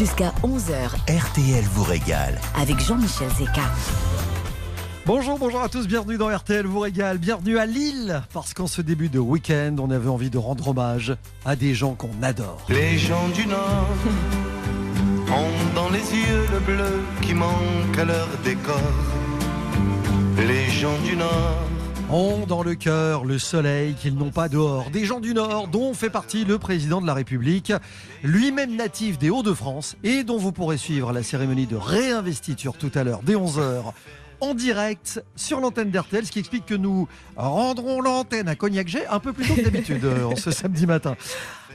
Jusqu'à 11h. RTL vous régale. Avec Jean-Michel Zeka. Bonjour, bonjour à tous, bienvenue dans RTL vous régale, bienvenue à Lille, parce qu'en ce début de week-end, on avait envie de rendre hommage à des gens qu'on adore. Les gens du Nord ont dans les yeux le bleu qui manque à leur décor. Les gens du Nord ont dans le cœur le soleil qu'ils n'ont pas dehors. Des gens du Nord dont fait partie le président de la République, lui-même natif des Hauts-de-France et dont vous pourrez suivre la cérémonie de réinvestiture tout à l'heure dès 11h en direct sur l'antenne d'RTL, ce qui explique que nous rendrons l'antenne à Cognac G un peu plus tôt que d'habitude euh, ce samedi matin.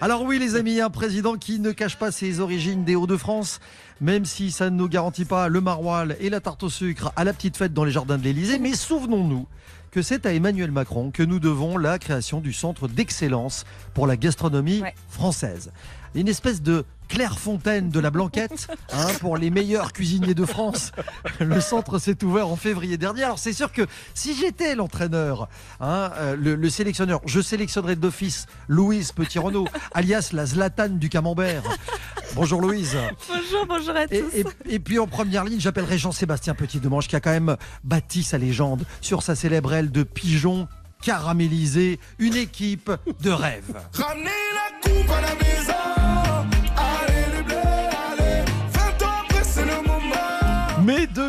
Alors oui les amis, un président qui ne cache pas ses origines des Hauts-de-France, même si ça ne nous garantit pas le maroilles et la tarte au sucre à la petite fête dans les jardins de l'Élysée, mais souvenons-nous que c'est à Emmanuel Macron que nous devons la création du centre d'excellence pour la gastronomie française. Une espèce de Clairefontaine de la Blanquette hein, pour les meilleurs cuisiniers de France. Le centre s'est ouvert en février dernier. Alors c'est sûr que si j'étais l'entraîneur, hein, euh, le, sélectionneur, je sélectionnerais d'office Louise Petit-Renault, alias la Zlatan du camembert. Bonjour Louise. Bonjour, bonjour à tous. Et, puis en première ligne, j'appellerai Jean-Sébastien Petit-Demange qui a quand même bâti sa légende sur sa célèbre aile de pigeon caramélisé, une équipe de rêve. Ramenez la coupe à la Mes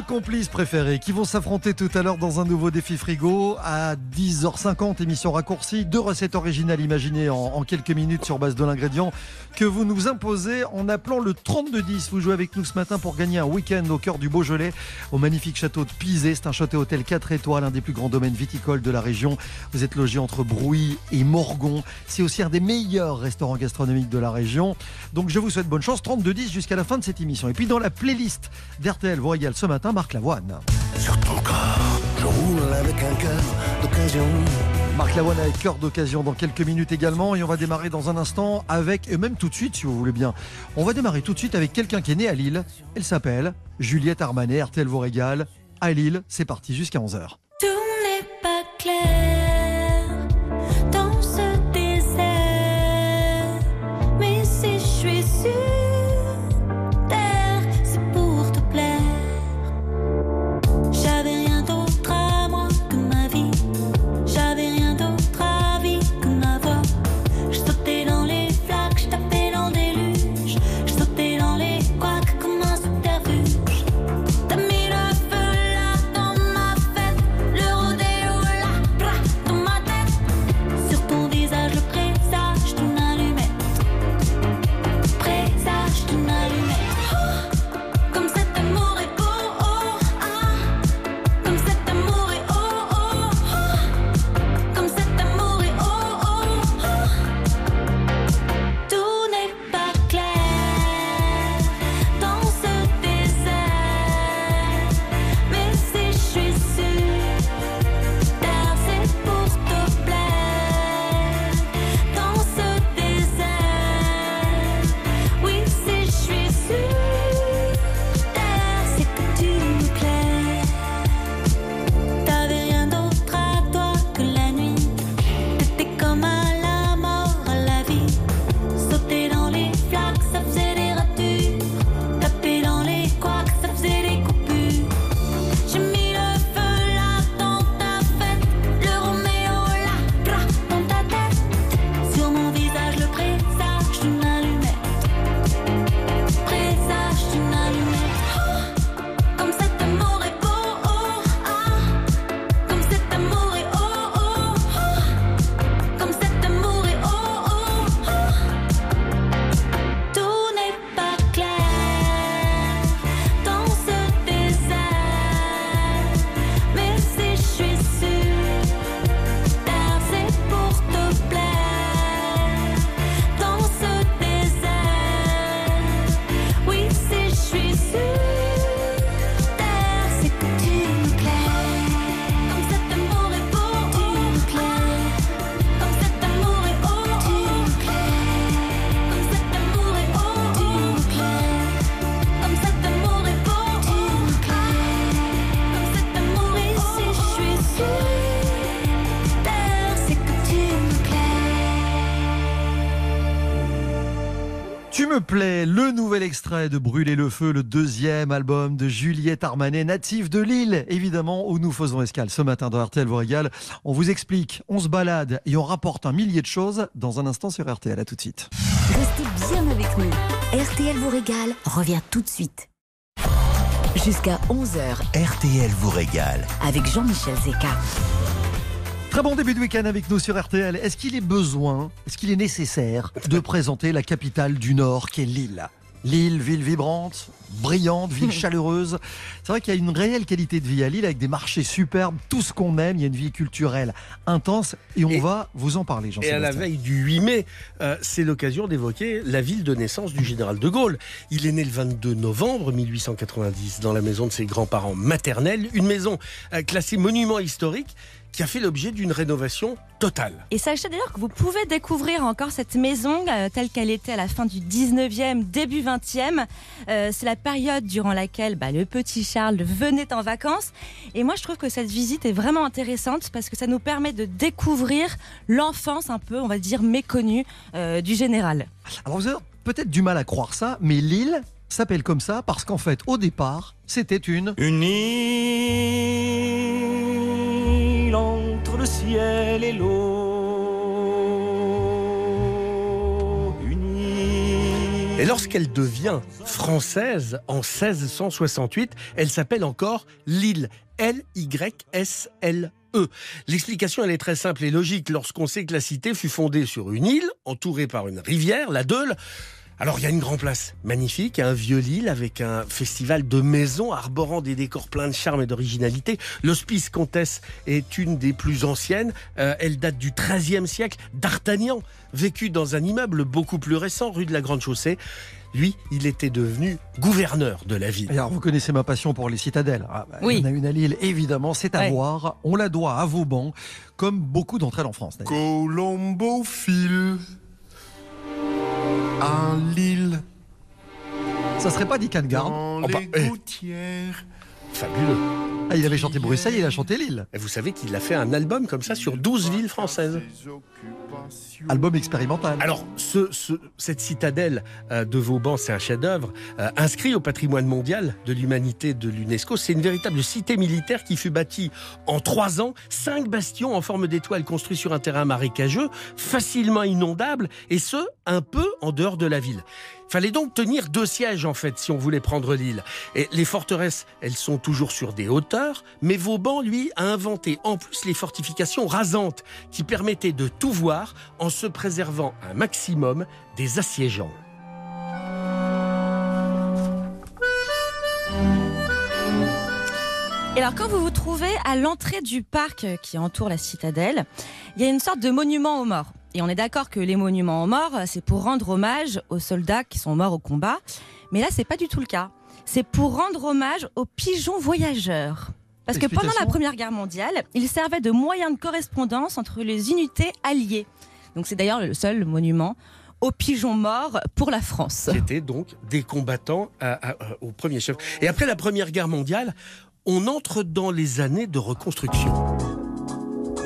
complices préférés qui vont s'affronter tout à l'heure dans un nouveau défi frigo à 10h50, émission raccourcie, deux recettes originales imaginées en, quelques minutes sur base de l'ingrédient que vous nous imposez en appelant le 3210. Vous jouez avec nous ce matin pour gagner un week-end au cœur du Beaujolais au magnifique château de Pizé. C'est un château hôtel 4 étoiles, un des plus grands domaines viticoles de la région. Vous êtes logé entre Brouilly et Morgon. C'est aussi un des meilleurs restaurants gastronomiques de la région. Donc je vous souhaite bonne chance, 3210 jusqu'à la fin de cette émission. Et puis dans la playlist d'RTL, vous ce matin, Marc Lavoine. Sur ton corps, je roule avec un cœur d'occasion. Marc Lavoine avec cœur d'occasion dans quelques minutes également et on va démarrer dans un instant avec, et même tout de suite si vous voulez bien, on va démarrer tout de suite avec quelqu'un qui est né à Lille. Elle s'appelle Juliette Armanet, RTL vous régale. À Lille, c'est parti jusqu'à 11h. Nouvel extrait de Brûler le feu, le deuxième album de Juliette Armanet, native de Lille, évidemment, où nous faisons escale ce matin dans RTL vous régale. On vous explique, on se balade et on rapporte un millier de choses dans un instant sur RTL. À tout de suite. Restez bien avec nous. RTL vous régale revient tout de suite. Jusqu'à 11h RTL vous régale. avec Jean-Michel Zeka. Très bon début de week-end avec nous sur RTL. Est-ce qu'il est besoin, est-ce qu'il est nécessaire de présenter la capitale du Nord qui est Lille? Lille, ville vibrante, brillante, ville chaleureuse. C'est vrai qu'il y a une réelle qualité de vie à Lille avec des marchés superbes, tout ce qu'on aime. Il y a une vie culturelle intense et on Et- va vous en parler, Et à la veille du 8 mai, euh, c'est l'occasion d'évoquer la ville de naissance du général de Gaulle. Il est né le 22 novembre 1890 dans la maison de ses grands-parents maternels, une maison euh, classée monument historique qui a fait l'objet d'une rénovation totale. Et sachez d'ailleurs que vous pouvez découvrir encore cette maison euh, telle qu'elle était à la fin du 19e, début 20e. Euh, c'est la période durant laquelle bah, le petit Charles venait en vacances. Et moi, je trouve que cette visite est vraiment intéressante parce que ça nous permet de découvrir l'enfance un peu, on va dire, méconnue euh, du général. Alors vous avez peut-être du mal à croire ça, mais Lille s'appelle comme ça parce qu'en fait, au départ, c'était une Une île et lorsqu'elle devient française en 1668, elle s'appelle encore l'île. L-Y-S-L-E. L'explication, elle est très simple et logique lorsqu'on sait que la cité fut fondée sur une île, entourée par une rivière, la Deule. Alors il y a une grande place magnifique, un vieux Lille avec un festival de maisons arborant des décors pleins de charme et d'originalité. L'Hospice Comtesse est une des plus anciennes. Euh, elle date du XIIIe siècle. D'Artagnan, vécu dans un immeuble beaucoup plus récent, rue de la Grande Chaussée. Lui, il était devenu gouverneur de la ville. Alors, vous connaissez ma passion pour les citadelles. Ah, bah, Oui. Il y en a une à Lille, évidemment, c'est à Ouais. voir. On la doit à Vauban, comme beaucoup d'entre elles en France. d'ailleurs. À Lille Ça serait pas Dick Garde dans Oh bah, les eh. Fabuleux. Ah, il avait chanté Bruxelles, il a chanté Lille. Et vous savez qu'il a fait un album comme ça sur 12 villes françaises. Album expérimental. Alors, ce, ce- cette citadelle euh, de Vauban, c'est un chef-d'œuvre euh, inscrit au patrimoine mondial de l'humanité de l'UNESCO. C'est une véritable cité militaire qui fut bâtie en trois ans. Cinq bastions en forme d'étoile construits sur un terrain marécageux, facilement inondable, et ce, un peu en dehors de la ville. Fallait donc tenir deux sièges en fait si on voulait prendre l'île. Les forteresses, elles sont toujours sur des hauteurs, mais Vauban, lui, a inventé en plus les fortifications rasantes qui permettaient de tout voir en se préservant un maximum des assiégeants. Et alors, quand vous vous trouvez à l'entrée du parc qui entoure la citadelle, il y a une sorte de monument aux morts. Et on est d'accord que les monuments aux morts, c'est pour rendre hommage aux soldats qui sont morts au combat. Mais là, c'est pas du tout le cas. C'est pour rendre hommage aux pigeons voyageurs. Parce que pendant la Première Guerre mondiale, ils servaient de moyen de correspondance entre les unités alliées. Donc c'est d'ailleurs le seul monument aux pigeons morts pour la France. C'était donc des combattants à- à- à- au premier chef. Et après la Première Guerre mondiale, on entre dans les années de reconstruction.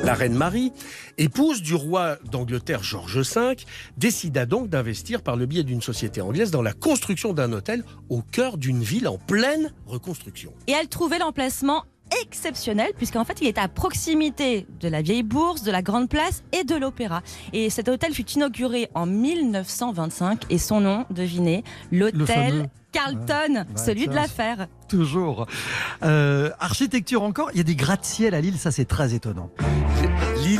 La reine Marie, épouse du roi d'Angleterre George V, décida donc d'investir par le biais d'une société anglaise dans la construction d'un hôtel au cœur d'une ville en pleine reconstruction. Et elle trouvait l'emplacement exceptionnel puisqu'en fait il était à proximité de la vieille bourse, de la grande place et de l'opéra. Et cet hôtel fut inauguré en 1925 et son nom, devinez, l'hôtel Carlton, Ouais, celui de l'affaire. Toujours. Euh, architecture encore, il y a des gratte-ciel à Lille, ça c'est très étonnant.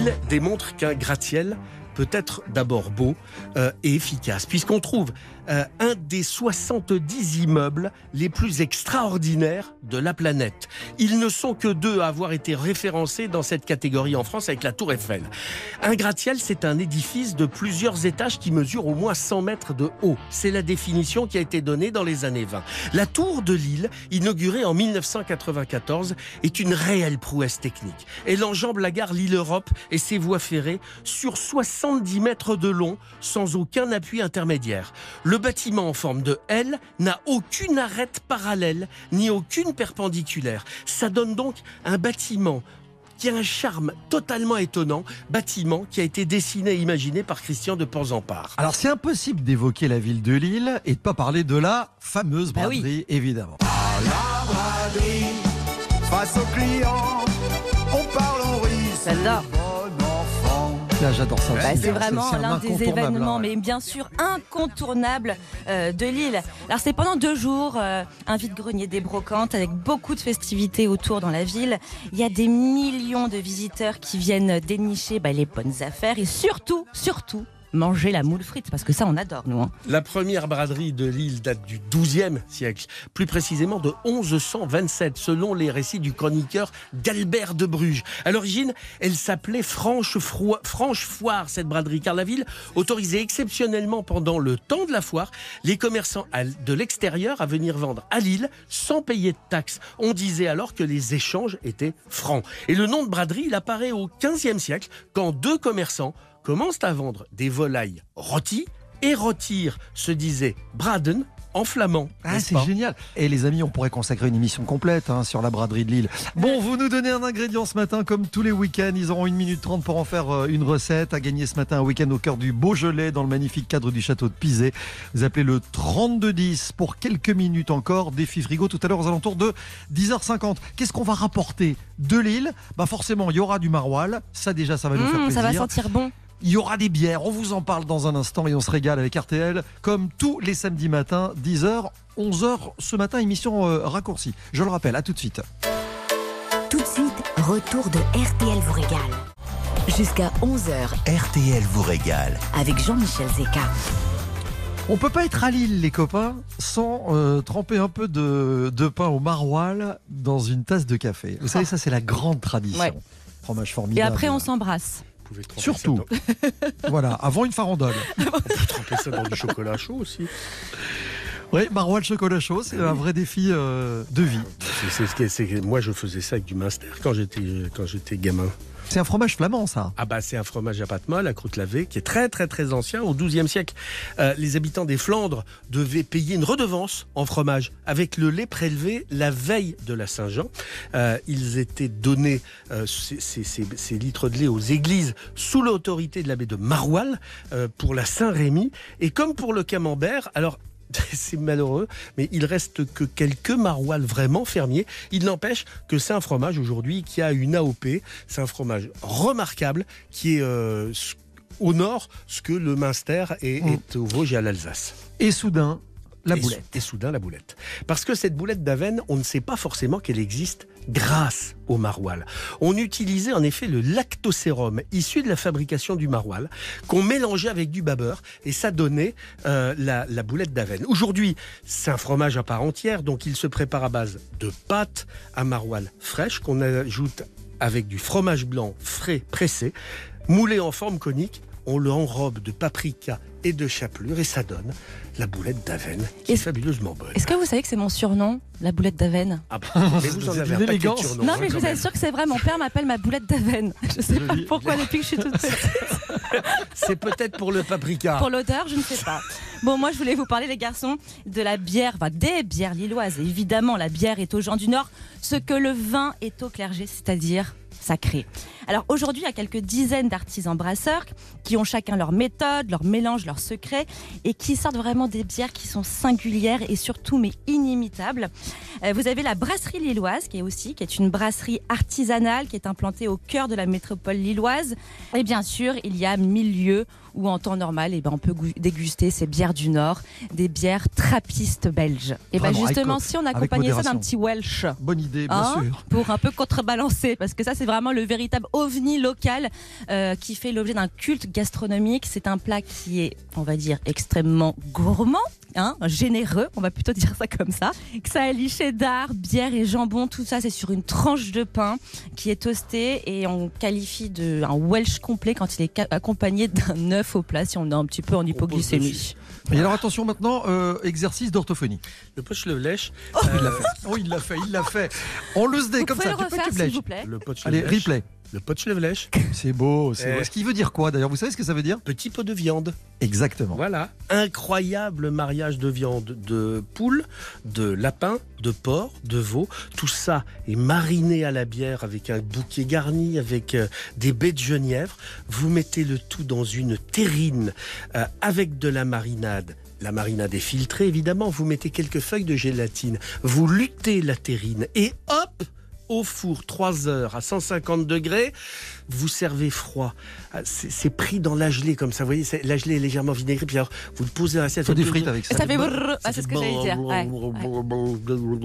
L'île démontre qu'un gratte-ciel peut être d'abord beau euh, et efficace, puisqu'on trouve euh, un des 70 immeubles les plus extraordinaires de la planète. Ils ne sont que deux à avoir été référencés dans cette catégorie en France avec la Tour Eiffel. Un gratte-ciel, c'est un édifice de plusieurs étages qui mesure au moins 100 mètres de haut. C'est la définition qui a été donnée dans les années 20. La Tour de Lille, inaugurée en 1994, est une réelle prouesse technique. Elle enjambe la gare Lille-Europe et ses voies ferrées sur 70 mètres de long sans aucun appui intermédiaire. Le bâtiment en forme de L n'a aucune arête parallèle ni aucune perpendiculaire. Ça donne donc un bâtiment qui a un charme totalement étonnant, bâtiment qui a été dessiné et imaginé par Christian de Porzampar. Alors c'est impossible d'évoquer la ville de Lille et de pas parler de la fameuse Bah oui. braderie, évidemment. La braderie, face aux clients, on parle, on rit, Là j'adore ça. Bah, c'est vraiment un l'un des incontournable, événements, mais bien sûr incontournables euh, de Lille. Alors c'est pendant deux jours, euh, un vide-grenier des brocantes avec beaucoup de festivités autour dans la ville. Il y a des millions de visiteurs qui viennent dénicher bah, les bonnes affaires et surtout, surtout, manger la moule frite parce que ça on adore nous. hein. La première braderie de l'île date du XIIe siècle, plus précisément de 1127, selon les récits du chroniqueur d'Albert de Bruges. À l'origine, elle s'appelait Franche, Froi- Franche Foire, cette braderie, car la ville autorisait exceptionnellement pendant le temps de la foire les commerçants de l'extérieur à venir vendre à Lille sans payer de taxes. On disait alors que les échanges étaient francs. Et le nom de braderie, il apparaît au XVe siècle, quand deux commerçants commencent à vendre des volailles rôties et rôtir se disait braden en flamand. Ah, c'est génial. Et les amis, on pourrait consacrer une émission complète hein, sur la braderie de Lille. Bon, vous nous donnez un ingrédient ce matin, comme tous les week-ends. Ils auront une minute trente pour en faire euh, une recette. À gagner ce matin un week-end au cœur du Beaujolais, dans le magnifique cadre du château de Pizé. Vous appelez le 3210 pour quelques minutes encore. Défi frigo tout à l'heure aux alentours de 10h50. Qu'est-ce qu'on va rapporter de Lille? Bah forcément, il y aura du maroilles. Ça déjà, ça va nous faire Mmh, plaisir. ça va sentir bon. Il y aura des bières, on vous en parle dans un instant et on se régale avec RTL comme tous les samedis matins, 10h, 11h ce matin, émission euh, raccourcie. Je le rappelle, à tout de suite. Tout de suite, retour de RTL vous régale. Jusqu'à 11h RTL vous régale. avec Jean-Michel Zeka. On peut pas être à Lille, les copains, sans euh, tremper un peu de, de pain au maroilles dans une tasse de café. Vous savez, ça c'est la grande tradition. Ouais. Fromage Et formidable. après on s'embrasse. Vous pouvez tremper Surtout. ça dans- Voilà, avant une farandole. on peut tremper ça dans du chocolat chaud aussi. Oui, maroilles chocolat chaud, c'est un vrai défi euh, de vie. C'est- c'est ce que- c'est- moi, je faisais ça avec du Munster quand j'étais quand j'étais gamin. C'est un fromage flamand, ça. Ah bah c'est un fromage à pâte molle, à croûte lavée, qui est très très très ancien. Au XIIe siècle, Euh, les habitants des Flandres devaient payer une redevance en fromage avec le lait prélevé la veille de la Saint-Jean. Euh, ils étaient donnés euh, ces, ces- ces- ces litres de lait aux églises sous l'autorité de l'abbé de euh, pour la Saint-Rémy. Et comme pour le camembert, alors c'est malheureux, mais il reste que quelques maroilles vraiment fermiers. Il n'empêche que c'est un fromage aujourd'hui qui a une AOP. C'est un fromage remarquable qui est euh, au nord ce que le Munster est, Mm. est au Vosges et à l'Alsace. Et soudain, la Et boulette. sou- Et soudain la boulette. Parce que cette boulette d'Avenne, on ne sait pas forcément qu'elle existe grâce au maroilles. On utilisait en effet le lactosérum issu de la fabrication du maroilles qu'on mélangeait avec du babeur et ça donnait euh, la, la boulette d'Avenne. Aujourd'hui, c'est un fromage à part entière, donc il se prépare à base de pâte à maroilles fraîche qu'on ajoute avec du fromage blanc frais pressé, moulé en forme conique. On le enrobe de paprika et de chapelure et ça donne la boulette d'Avenne qui est fabuleusement bonne. Est-ce que vous savez que c'est mon surnom, la boulette d'Avenne Ah bah, mais vous en C'est avez surnoms, Non, hein, mais je vous assure que c'est vrai, mon père m'appelle ma boulette d'Avenne. Je sais pas pourquoi depuis que je suis toute petite. C'est peut-être pour le paprika. Pour l'odeur, je ne sais pas. Bon, moi, je voulais vous parler, les garçons, de la bière, enfin, des bières lilloises. Évidemment, la bière est aux gens du Nord, ce que le vin est au clergé, c'est-à-dire sacré. Alors aujourd'hui, il y a quelques dizaines d'artisans brasseurs qui ont chacun leur méthode, leur mélange, leur secret et qui sortent vraiment des bières qui sont singulières et surtout mais inimitables. Euh, vous avez la brasserie lilloise qui est aussi qui est une brasserie artisanale qui est implantée au cœur de la métropole lilloise. Et bien sûr, il y a mille lieux où en temps normal, eh ben, on peut déguster ces bières du Nord, des bières trappistes belges. Et ben Vraiment, justement, si on accompagnait ça d'un petit Welsh, Bonne idée, bien Hein sûr. pour un peu contrebalancer, parce que ça c'est vraiment le véritable ovni local euh, qui fait l'objet d'un culte gastronomique. C'est un plat qui est, on va dire, extrêmement gourmand. Hein, généreux, on va plutôt dire ça comme ça. Que ça allie cheddar, bière et jambon, tout ça c'est sur une tranche de pain qui est toastée et on qualifie de un Welsh complet quand il est accompagné d'un œuf au plat si on est un petit peu en hypoglycémie. Et alors attention maintenant, euh, exercice d'orthophonie. Le poche le lèche. Il l'a fait. Oh, il l'a fait, il l'a fait. On le se dé Vous comme ça. le Tu peux, refaire tu s'il lèches. vous plaît Le poche Allez, le. Le potschlevlech, C'est beau, c'est Eh. beau. Ce qui veut dire quoi d'ailleurs Vous savez ce que ça veut dire? Petit pot de viande. Exactement. Voilà, incroyable mariage de viande de poule, de lapin, de porc, de veau. Tout ça est mariné à la bière avec un bouquet garni, avec euh, des baies de genièvre. Vous mettez le tout dans une terrine euh, avec de la marinade. La marinade est filtrée, évidemment. Vous mettez quelques feuilles de gélatine. Vous luttez la terrine et hop au four 3 heures à 150 degrés, vous servez froid. Ah, C'est pris dans la gelée comme ça, vous voyez, la gelée est légèrement vinaigrée, puis alors vous le posez dans l'assiette. Faut des ça- frites avec ça. Ça fait brrr, ça ah, c'est ce fait que j'allais dire. Ouais,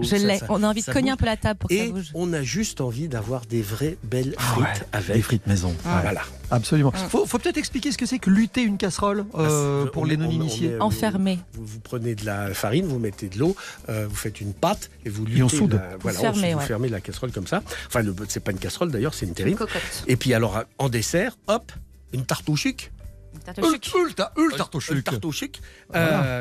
Je Ça- l'ai. ça- On a envie de ça cogner un peu la table pour que ça Et bouge. on a juste envie d'avoir des vraies belles Ah frites ouais, avec. Les frites maison. Voilà. Absolument. Faut, faut peut-être expliquer ce que c'est que lutter une casserole euh, pour on les non-initiés. est- Enfermé. Vous, vous prenez de la farine, vous mettez de l'eau, euh, vous faites une pâte et vous Et on luttez soude. la- voilà, fermez, vous fermez la casserole comme ça. Enfin, c'est pas une casserole d'ailleurs, c'est une terrine. Cocotte. Et puis alors en dessert, hop, une tarte au chic. Une tarte au chic.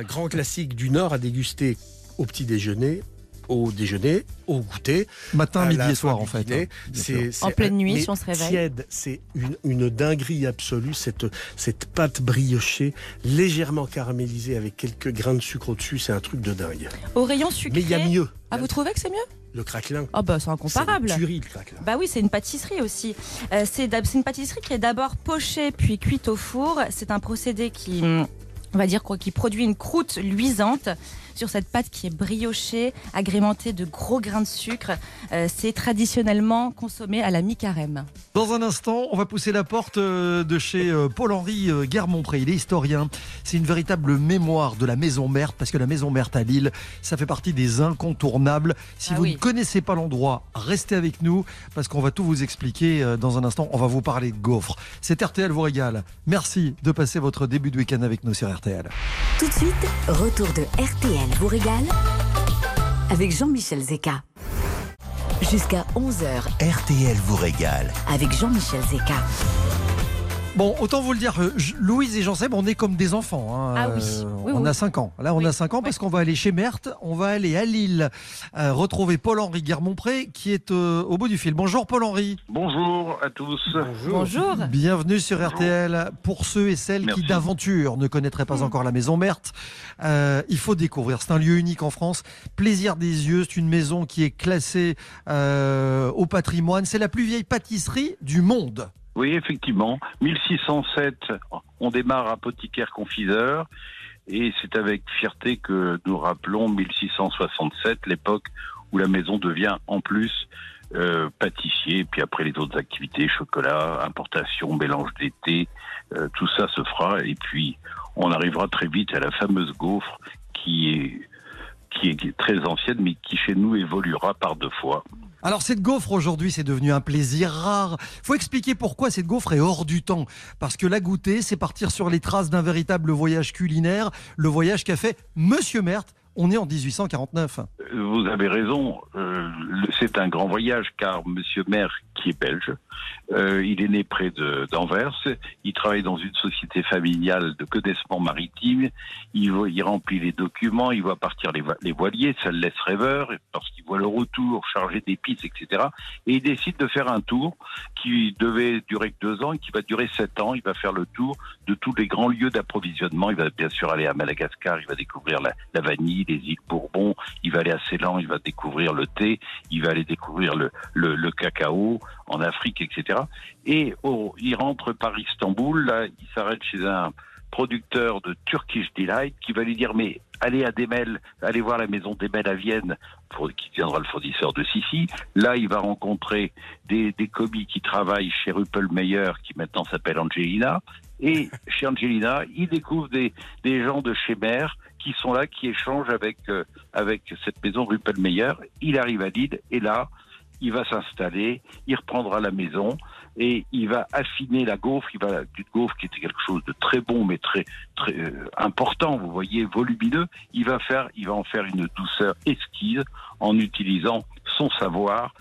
Grand classique du Nord à déguster au petit déjeuner, au déjeuner, au goûter. Matin, midi et soir en fait. hein. C'est- En pleine nuit, si on se réveille. Tiède, c'est une, une dinguerie absolue, cette, cette pâte briochée, légèrement caramélisée avec quelques grains de sucre au-dessus, c'est un truc de dingue. Au rayon sucré. Mais il y a mieux. Ah, vous trouvez que c'est mieux? Le craquelin. Ah, bah, c'est C'est incomparable. une tuerie, le craquelin. Bah oui, c'est une pâtisserie aussi. Euh, c'est c'est une pâtisserie qui est d'abord pochée puis cuite au four. C'est un procédé qui, on va dire quoi, qui produit une croûte luisante sur cette pâte qui est briochée, agrémentée de gros grains de sucre. Euh, c'est traditionnellement consommé à la mi-carême. Dans un instant, on va pousser la porte euh, de chez euh, Paul-Henri Guermont-Pré. Il est historien. C'est une véritable mémoire de la Maison Merte, parce que la Maison Merte à Lille, ça fait partie des incontournables. Si Ah vous oui. ne connaissez pas l'endroit, restez avec nous, parce qu'on va tout vous expliquer dans un instant. On va vous parler de gaufres. C'est RTL vous régale. Merci de passer votre début de week-end avec nous sur RTL. Tout de suite, retour de RTL vous régale avec Jean-Michel Zeka. Jusqu'à 11h RTL vous régale. avec Jean-Michel Zeka. Bon, autant vous le dire, euh, Louise et Jean-Seb, on est comme des enfants. hein. Ah oui. Euh, Oui, on oui. a 5 ans. Là, on Oui. a 5 ans parce qu'on va aller chez Merthe, on va aller à Lille, euh, retrouver Paul-Henri Guermont-Pré qui est euh, au bout du fil. Bonjour Paul-Henri. Bonjour à tous. Bonjour. Bienvenue sur RTL. Pour ceux et celles qui d'aventure ne connaîtraient pas Mm. encore la maison Merthe, euh, il faut découvrir. C'est un lieu unique en France. Plaisir des yeux. C'est une maison qui est classée euh, au patrimoine. C'est la plus vieille pâtisserie du monde. Oui, effectivement, 1607, on démarre apothicaire confiseur et c'est avec fierté que nous rappelons 1667, l'époque où la maison devient en plus euh, pâtissier, puis après les autres activités, chocolat, importation, mélange d'été, euh, tout ça se fera et puis on arrivera très vite à la fameuse gaufre qui est qui est très ancienne mais qui chez nous évoluera par deux fois. Alors cette gaufre aujourd'hui c'est devenu un plaisir rare. Faut expliquer pourquoi cette gaufre est hors du temps. Parce que la goûter c'est partir sur les traces d'un véritable voyage culinaire, le voyage qu'a fait Monsieur Merthe. On est en 1849. Vous avez raison, euh, c'est un grand voyage car Monsieur Maire, qui est belge, euh, il est né près d'Anvers, il travaille dans une société familiale de codessement maritime, il, voit- il remplit les documents, il voit partir les, les voiliers, ça le laisse rêveur parce qu'il voit le retour chargé d'épices, etc. Et il décide de faire un tour qui devait durer deux ans et qui va durer sept ans. Il va faire le tour de tous les grands lieux d'approvisionnement. Il va bien sûr aller à Madagascar, il va découvrir la, la vanille, les îles Bourbon, il va aller à Ceylan, il va découvrir le thé, il va aller découvrir le, le, le cacao en Afrique, etc. Et il rentre par Istanbul, là, il s'arrête chez un producteur de Turkish Delight qui va lui dire mais allez à Demel, allez voir la maison Demel à Vienne qui deviendra le fournisseur de Sissi. Là, il va rencontrer des, commis qui travaillent chez Ruppelmeyer qui maintenant s'appelle Angelina. Et chez Angelina, il découvre des, gens de chez Mère qui sont là, qui échangent avec, euh, cette maison Ruppelmeyer. Il arrive à Lille et là, il va s'installer, il reprendra la maison et il va affiner la gaufre. Il va d'une gaufre qui était quelque chose de très bon, mais très très euh, important. Vous voyez, volumineux. Il va faire, il va en faire une douceur esquisse en utilisant son savoir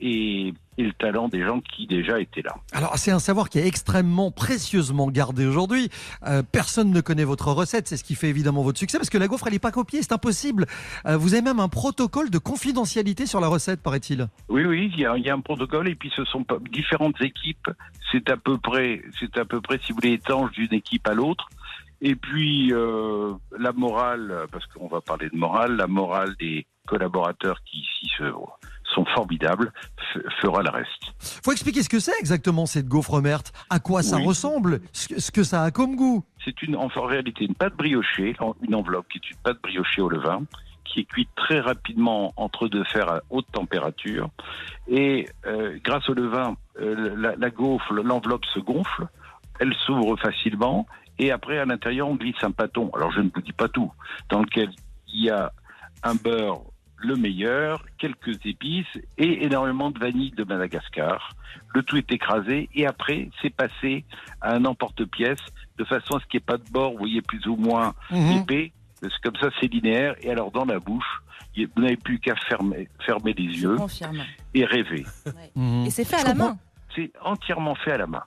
et, et le talent des gens qui déjà étaient là. Alors, c'est un savoir qui est extrêmement précieusement gardé aujourd'hui. Euh, personne ne connaît votre recette, c'est ce qui fait évidemment votre succès, parce que la gaufre, elle n'est pas copiée, c'est impossible. Euh, vous avez même un protocole de confidentialité sur la recette, paraît-il. Oui, oui, il y, a, il y a un protocole et puis ce sont différentes équipes. C'est à peu près, c'est à peu près, si vous voulez, étanche d'une équipe à l'autre. Et puis euh, la morale, parce qu'on va parler de morale, la morale des collaborateurs qui ici se- sont formidables fera le reste. faut expliquer ce que c'est exactement cette gaufre merte, à quoi ça Oui. ressemble, ce que, ça a comme goût? C'est une, en réalité une pâte briochée, une enveloppe qui est une pâte briochée au levain, qui est cuite très rapidement entre deux fers à haute température. Et euh, grâce au levain, euh, la, la gaufre, l'enveloppe se gonfle, elle s'ouvre facilement, et après à l'intérieur on glisse un pâton. Alors je ne vous dis pas tout, dans lequel il y a un beurre le meilleur, quelques épices et énormément de vanille de Madagascar. Le tout est écrasé et après c'est passé à un emporte-pièce de façon à ce qu'il n'y ait pas de bord, vous voyez, plus ou moins Mhm. épais. Parce que comme ça c'est linéaire et alors dans la bouche, il- vous n'avez plus qu'à fermer, fermer les Je yeux confirme. et rêver. Mhm. Et c'est fait à Je la comprends. main. C'est entièrement fait à la main.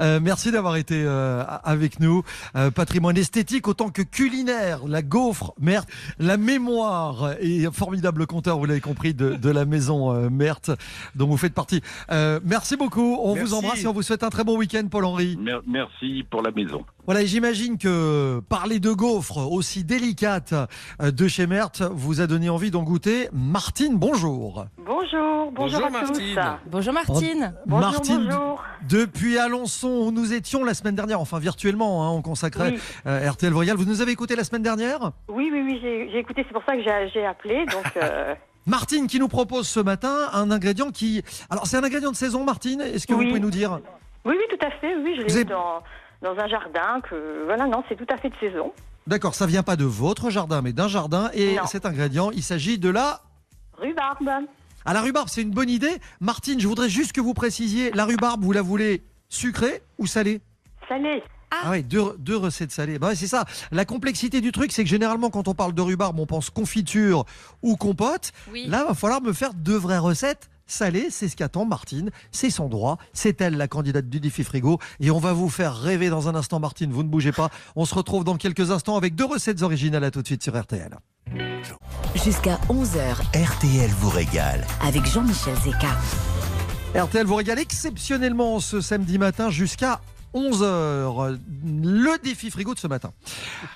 Euh, merci d'avoir été euh, avec nous. Euh, patrimoine esthétique autant que culinaire, la gaufre Merte, la mémoire et formidable conteur, vous l'avez compris, de, de la maison euh, Merte dont vous faites partie. Euh, merci beaucoup. On Merci. vous embrasse et on vous souhaite un très bon week-end, Paul-Henri. Mer- Merci pour la maison. Voilà, et j'imagine que parler de gaufres aussi délicates de chez Merte vous a donné envie d'en goûter. Martine, bonjour. Bonjour, bonjour, Bonjour, à Martine. tous. Bonjour Martine. Bonjour, Martine, bonjour. depuis Alençon, où nous étions la semaine dernière, enfin virtuellement, hein, on consacrait Oui, euh, RTL Royal. Vous nous avez écouté la semaine dernière? Oui, oui, oui, j'ai écouté, c'est pour ça que j'ai appelé. Donc, euh, Martine qui nous propose ce matin un ingrédient qui... Alors c'est un ingrédient de saison, Martine, est-ce que vous pouvez nous dire? Oui, oui, tout à fait. Oui, je l'ai avez- dans, dans un jardin. Que voilà, non, c'est tout à fait de saison. D'accord, ça vient pas de votre jardin, mais d'un jardin. Et Non. cet ingrédient, il s'agit de la... Rhubarbe. À la rhubarbe, c'est une bonne idée. Martine, je voudrais juste que vous précisiez, la rhubarbe, vous la voulez sucrée ou salée Salé. Ah ouais, deux, deux recettes salées. Bah ouais, c'est ça. La complexité du truc, c'est que généralement, quand on parle de rhubarbe, on pense confiture ou compote. Oui. Là, va falloir me faire deux vraies recettes salées. C'est ce qu'attend Martine. C'est son droit. C'est elle, la candidate du défi frigo. Et on va vous faire rêver dans un instant, Martine. Vous ne bougez pas. On se retrouve dans quelques instants avec deux recettes originales. À tout de suite sur RTL. Jusqu'à 11h RTL vous régale. avec Jean-Michel Zeka. RTL vous régale exceptionnellement ce samedi matin jusqu'à 11h. Le défi frigo de ce matin.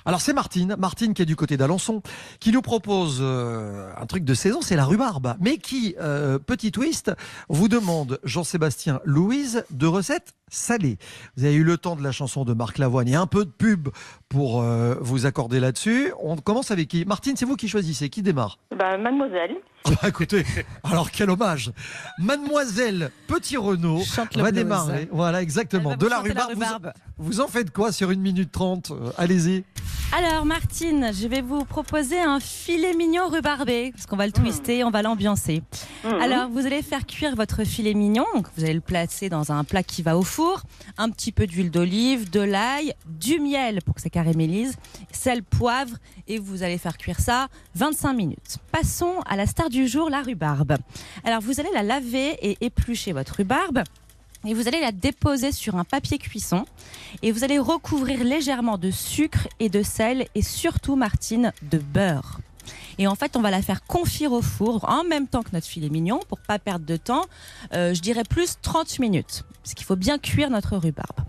Alors c'est Martine, Martine qui est du côté d'Alençon, qui nous propose euh, un truc de saison, c'est la rhubarbe, mais qui, euh, petit twist, vous demande, Jean-Sébastien Louise, de recettes salées. Vous avez eu le temps de la chanson de Marc Lavoine et un peu de pub pour euh, vous accorder là-dessus. On commence avec qui? Martine, c'est vous qui choisissez, qui démarre? Bah, mademoiselle. ah bah, écoutez, alors quel hommage Mademoiselle Petit Renault Chante va démarrer. Voilà, exactement. De vous la rhubarbe. Vous- rhubarbe. Vous, en faites quoi sur une minute trente? Euh, Allez-y. Alors Martine, je vais vous proposer un filet mignon rhubarbé, parce qu'on va le twister, on va l'ambiancer. Mhm. Alors vous allez faire cuire votre filet mignon, donc vous allez le placer dans un plat qui va au four, un petit peu d'huile d'olive, de l'ail, du miel pour que ça caramélise, sel, poivre, et vous allez faire cuire ça 25 minutes. Passons à la star du jour, la rhubarbe. Alors vous allez la laver et éplucher votre rhubarbe. Et vous allez la déposer sur un papier cuisson et vous allez recouvrir légèrement de sucre et de sel et surtout, Martine, de beurre. Et en fait, on va la faire confire au four en même temps que notre filet mignon pour pas perdre de temps. Euh, je dirais plus 30 minutes parce qu'il faut bien cuire notre rhubarbe.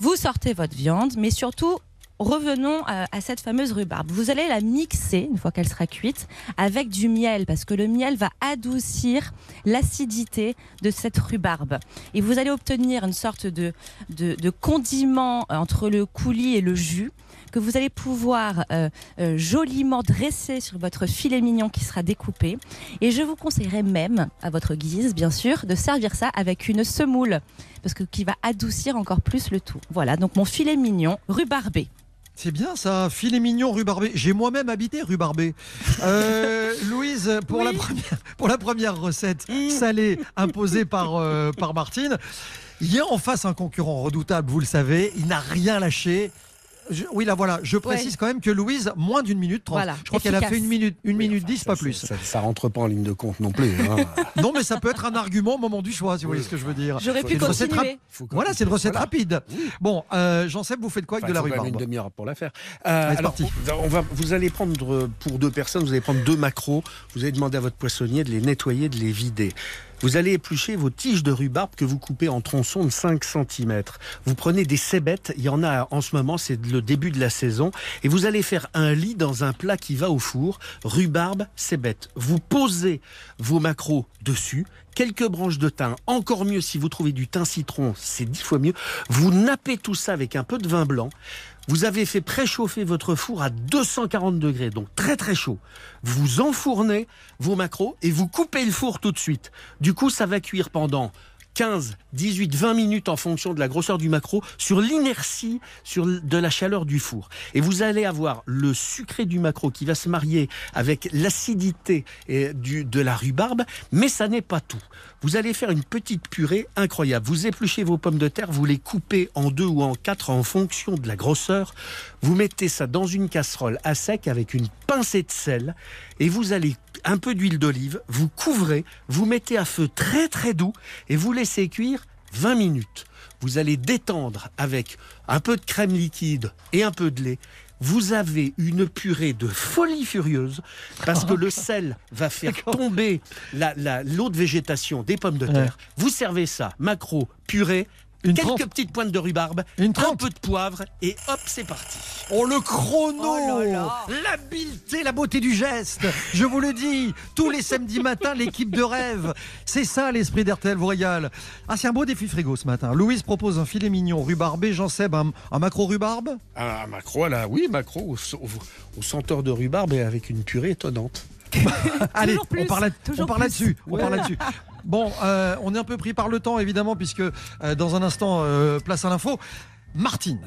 Vous sortez votre viande, mais surtout, revenons à, à cette fameuse rhubarbe. Vous allez la mixer une fois qu'elle sera cuite avec du miel parce que le miel va adoucir l'acidité de cette rhubarbe. Et vous allez obtenir une sorte de, de, condiment entre le coulis et le jus que vous allez pouvoir euh, euh, joliment dresser sur votre filet mignon qui sera découpé. Et je vous conseillerais même, à votre guise bien sûr, de servir ça avec une semoule, parce que qui va adoucir encore plus le tout. Voilà, donc mon filet mignon rhubarbé. C'est bien ça, filet mignon rhubarbé. J'ai moi-même habité rhubarbé. Euh, Louise, pour, la première, pour la première recette salée imposée par, euh, par Martine, il y a en face un concurrent redoutable, vous le savez. Il n'a rien lâché. Je- oui, là voilà, je précise quand même que Louise, moins d'une minute trente. Voilà, je crois qu'elle a fait une minute, une minute dix, pas plus. Ça, ça rentre pas en ligne de compte non plus. hein. Non, mais ça peut être un argument au moment du choix, si vous voyez ce que je veux dire. J'aurais C'est pu une recette continuer. rap- Voilà, c'est une recette Voilà. rapide. Bon, euh, Jean-Seb, vous faites quoi avec Enfin, de la rhubarbe une demi-heure pour la faire. Euh, alors, parti. on va, vous allez prendre pour deux personnes, vous allez prendre deux macros. Vous allez demander à votre poissonnier de les nettoyer, de les vider. Vous allez éplucher vos tiges de rhubarbe que vous coupez en tronçons de 5 cm. Vous prenez des cébettes, il y en a en ce moment, c'est le début de la saison, et vous allez faire un lit dans un plat qui va au four, rhubarbe, cébettes. Vous posez vos macros dessus, quelques branches de thym, encore mieux si vous trouvez du thym citron, c'est dix fois mieux. Vous nappez tout ça avec un peu de vin blanc. Vous avez fait préchauffer votre four à 240 degrés, donc très très chaud. Vous enfournez vos macros et vous coupez le four tout de suite. Du coup, ça va cuire pendant 15, 18, 20 minutes en fonction de la grosseur du macro sur l'inertie de la chaleur du four. Et vous allez avoir le sucré du macro qui va se marier avec l'acidité de la rhubarbe, mais ça n'est pas tout. Vous allez faire une petite purée incroyable. Vous épluchez vos pommes de terre, vous les coupez en deux ou en quatre en fonction de la grosseur. Vous mettez ça dans une casserole à sec avec une pincée de sel et vous allez un peu d'huile d'olive, vous couvrez, vous mettez à feu très très doux et vous laissez cuire 20 minutes. Vous allez détendre avec un peu de crème liquide et un peu de lait. Vous avez une purée de folie furieuse parce que le sel va faire tomber la- la- l'eau de végétation des pommes de terre. Vous servez ça, macro, purée, Une quelques trente. petites pointes de rhubarbe, Une un peu de poivre et hop, c'est parti. Oh le chrono Oh. L'habileté, la beauté du geste Je vous le dis, tous les samedis matins, l'équipe de rêve. C'est ça l'esprit d'RTL vous régale. Ah c'est un beau défi frigo ce matin. Louise propose un filet mignon rhubarbé, Jean Seb un, un macro rhubarbe? Un macro, là, oui, macro au, au- au senteur de rhubarbe et avec une purée étonnante. Allez, plus, on parle, on parle là-dessus. On parle là-dessus. Bon, euh, on est un peu pris par le temps évidemment puisque euh, dans un instant, euh, place à l'info. Martine.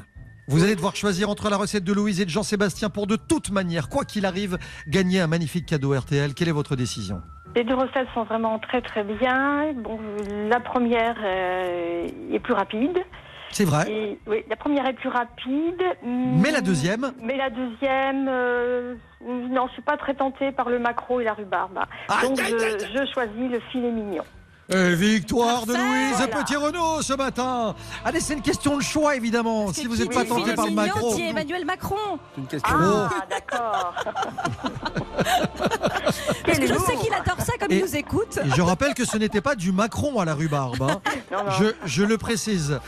Vous allez devoir choisir entre la recette de Louise et de Jean-Sébastien pour de toute manière, quoi qu'il arrive, gagner un magnifique cadeau RTL. Quelle est votre décision? Les deux recettes sont vraiment très très bien. Bon, la première euh, est plus rapide. C'est vrai. Et, oui, la première est plus rapide. Mais la deuxième Mais la deuxième, euh, non, je suis pas très tentée par le macro et la rhubarbe. Aïe, Donc aïe, je, aïe, je choisis le filet mignon. Et victoire de Louise Voilà. Petit Renault ce matin. Allez, c'est une question de choix évidemment. Si vous n'êtes pas tenté par le macro. dit Emmanuel Macron. C'est une question. Ah, d'accord. Parce que je sais qu'il adore ça comme Et- il nous écoute. Et je rappelle que ce n'était pas du Macron à la rhubarbe. hein. Non, non. Je, je le précise.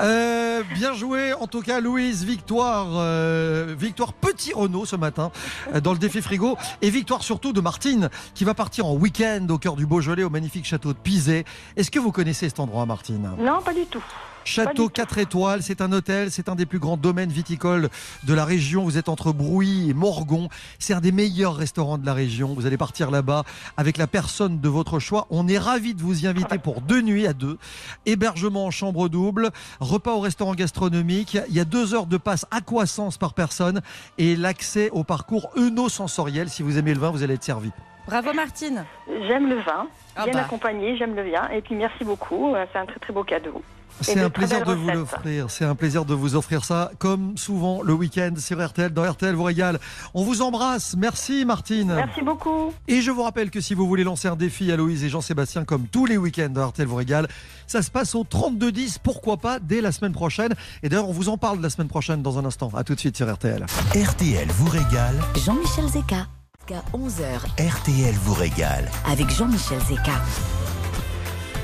Euh, bien joué, en tout cas, Louise. Victoire, euh, victoire Petit Renault ce matin euh, dans le défi frigo. Et victoire surtout de Martine qui va partir en week-end au cœur du Beaujolais au magnifique château de Est-ce que vous connaissez cet endroit, Martine Non, pas du tout. Château du tout. 4 étoiles, c'est un hôtel, c'est un des plus grands domaines viticoles de la région. Vous êtes entre Brouilly et Morgon. C'est un des meilleurs restaurants de la région. Vous allez partir là-bas avec la personne de votre choix. On est ravis de vous y inviter pour deux nuits à deux. Hébergement en chambre double, repas au restaurant gastronomique. Il y a deux heures de passe aquasens par personne et l'accès au parcours œno-sensoriel. Si vous aimez le vin, vous allez être servi. Bravo Martine. J'aime le vin, Ah bien bah. accompagné, j'aime le vin. Et puis merci beaucoup, euh, c'est un très très beau cadeau. C'est un plaisir de vous l'offrir. C'est un plaisir de vous offrir ça, comme souvent le week-end sur RTL. Dans RTL vous régale. On vous embrasse. Merci Martine. Merci beaucoup. Et je vous rappelle que si vous voulez lancer un défi à Louise et Jean-Sébastien, comme tous les week-ends dans RTL vous régale, ça se passe au 32-10. Pourquoi pas dès la semaine prochaine. Et d'ailleurs, on vous en parle la semaine prochaine dans un instant. À tout de suite sur RTL. RTL vous régale, Jean-Michel Zeka. Jusqu'à 11h RTL vous régale. avec Jean-Michel Zeka.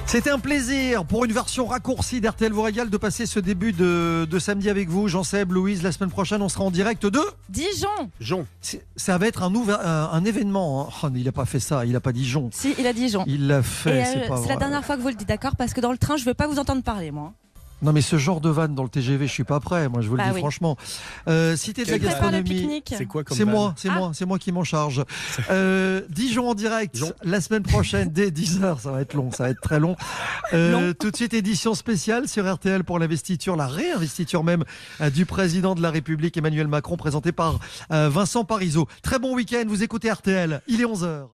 C'était un plaisir pour une version raccourcie d'RTL vous régale de passer ce début de, de samedi avec vous. Jean-Seb, Louise, la semaine prochaine, on sera en direct de. Dijon. Jean. C'est- Ça va être un, nouvel, un, un événement. hein. Oh, il n'a pas fait ça, il n'a pas dit Jon. Si, il a Dijon. Il l'a fait, euh, c'est la dernière fois que vous le dites, d'accord? Parce que dans le train, je veux pas vous entendre parler, moi. Non, mais ce genre de vanne dans le TGV, je suis pas prêt. Moi, je vous le Bah dis oui. franchement. Euh, cité de la gastronomie. C'est quoi comme C'est moi, c'est Ah. moi, c'est moi qui m'en charge. Euh, Dijon en direct la semaine prochaine dès 10h. Ça va être long, ça va être très long. Euh, tout de suite, édition spéciale sur RTL pour l'investiture, la réinvestiture même euh, du président de la République Emmanuel Macron, présenté par euh, Vincent Parisot. Très bon week-end, vous écoutez RTL, il est 11h.